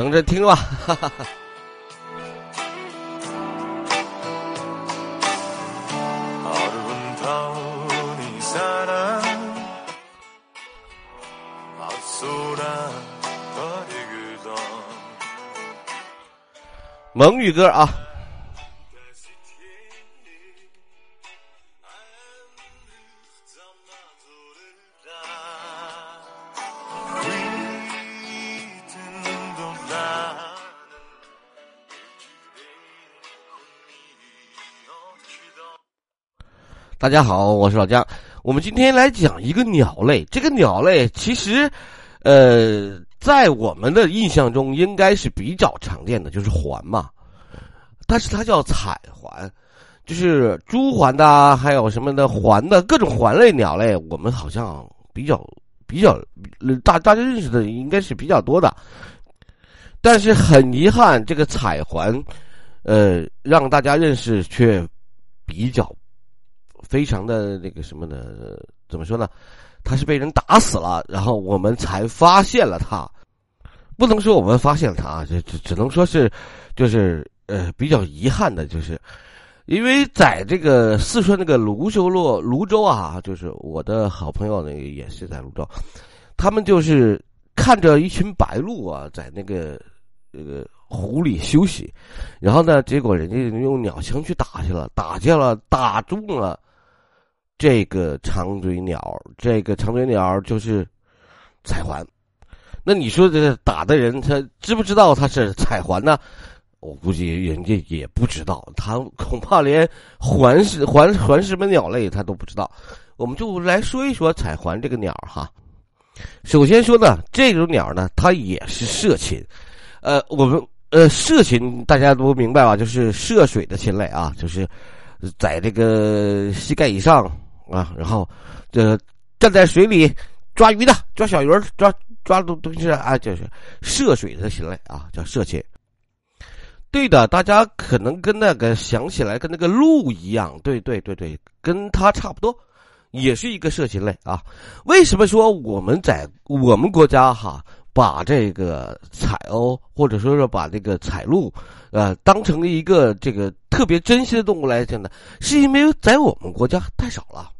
等着听吧。蒙语歌啊。大家好，我是老姜。我们今天来讲一个鸟类。这个鸟类其实，呃，在我们的印象中应该是比较常见的，就是环嘛。但是它叫彩环，就是珠环的，还有什么的环的各种环类鸟类，我们好像比较比较大大家认识的应该是比较多的。但是很遗憾，这个彩环，呃，让大家认识却比较。非常的那个什么呢？怎么说呢？他是被人打死了，然后我们才发现了他。不能说我们发现了他，这只只能说是，就是呃比较遗憾的，就是因为在这个四川那个泸州洛泸州啊，就是我的好朋友那个也是在泸州，他们就是看着一群白鹭啊，在那个那个湖里休息，然后呢，结果人家用鸟枪去打去了，打去了，打中了。这个长嘴鸟，这个长嘴鸟就是彩环。那你说这打的人，他知不知道他是彩环呢？我估计人家也不知道，他恐怕连环是环环什么鸟类他都不知道。我们就来说一说彩环这个鸟哈。首先说呢，这种鸟呢，它也是涉禽。呃，我们呃涉禽大家都明白吧？就是涉水的禽类啊，就是在这个膝盖以上。啊，然后，这站在水里抓鱼的，抓小鱼，抓抓东东西啊，就是涉水的禽类啊，叫涉禽。对的，大家可能跟那个想起来跟那个鹿一样，对对对对，跟它差不多，也是一个涉禽类啊。为什么说我们在我们国家哈，把这个彩鸥或者说是把这个彩鹿，呃，当成了一个这个特别珍惜的动物来讲呢？是因为在我们国家太少了。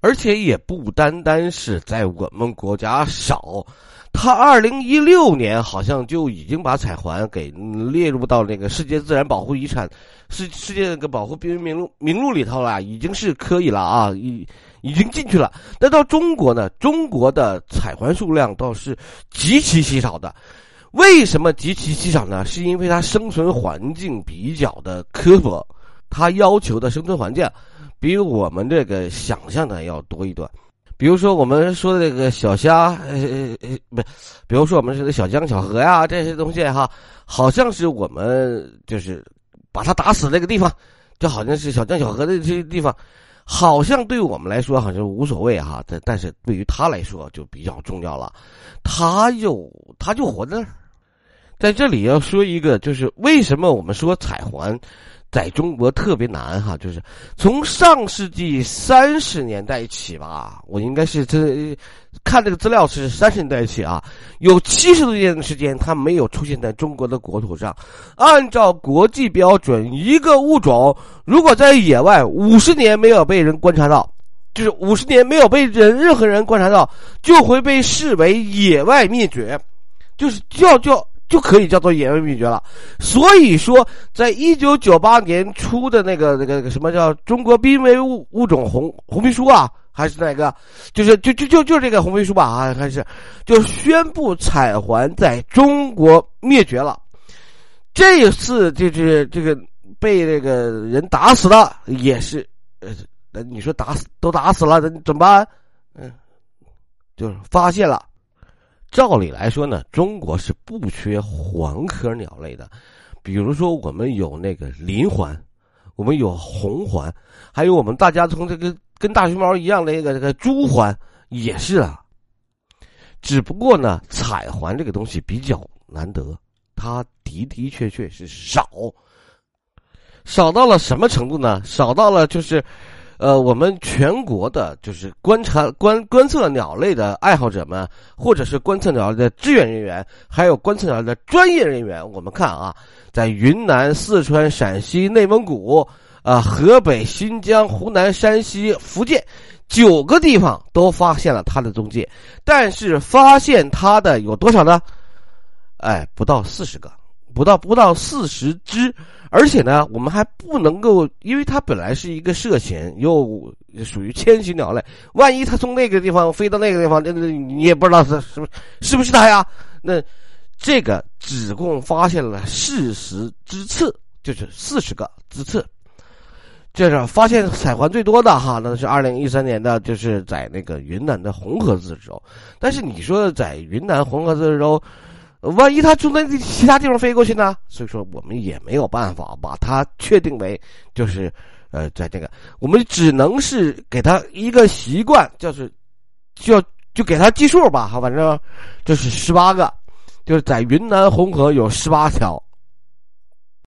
而且也不单单是在我们国家少，他二零一六年好像就已经把彩环给列入到那个世界自然保护遗产、世世界那个保护濒危名录名录里头了，已经是可以了啊，已已经进去了。那到中国呢？中国的彩环数量倒是极其稀少的。为什么极其稀少呢？是因为它生存环境比较的苛薄，它要求的生存环境。比我们这个想象的要多一段，比如说我们说的这个小虾，呃呃呃，不，比如说我们说的小江、小河呀这些东西哈，好像是我们就是把它打死那个地方，就好像是小江、小河的这些地方，好像对我们来说好像无所谓哈，但但是对于他来说就比较重要了，他就他就活在那儿，在这里要说一个，就是为什么我们说彩环。在中国特别难哈，就是从上世纪三十年代起吧，我应该是这看这个资料是三十年代起啊，有七十多年的时间它没有出现在中国的国土上。按照国际标准，一个物种如果在野外五十年没有被人观察到，就是五十年没有被人任何人观察到，就会被视为野外灭绝，就是叫叫。就可以叫做野外灭绝了。所以说，在一九九八年出的那个那个那个什么叫《中国濒危物物种红红皮书》啊，还是哪个？就是就就就就这个红皮书吧啊，还是就宣布彩环在中国灭绝了。这次就是这个被那个人打死的，也是呃，你说打死都打死了，那怎么办？嗯，就是发现了。照理来说呢，中国是不缺环科鸟类的，比如说我们有那个林环，我们有红环，还有我们大家从这个跟大熊猫一样的那个这个珠环也是啊。只不过呢，彩环这个东西比较难得，它的的确确是少，少到了什么程度呢？少到了就是，呃，我们全国的就是观察观观测鸟类的爱好者们，或者是观测鸟类的志愿人员，还有观测鸟类的专业人员，我们看啊，在云南、四川、陕西、内蒙古、啊河北、新疆、湖南、山西、福建九个地方都发现了它的踪迹，但是发现它的有多少呢？哎，不到四十个。不到不到四十只，而且呢，我们还不能够，因为它本来是一个涉险又属于迁徙鸟类，万一它从那个地方飞到那个地方，那那你也不知道是是不是是不是它呀？那这个只共发现了四十只刺，就是四十个只刺。这是发现彩环最多的哈，那是二零一三年的，就是在那个云南的红河自治州。但是你说在云南红河自治州。万一它从那其他地方飞过去呢？所以说我们也没有办法把它确定为就是，呃，在这个我们只能是给它一个习惯，就是就就给它计数吧，哈，反正就是十八个，就是在云南红河有十八条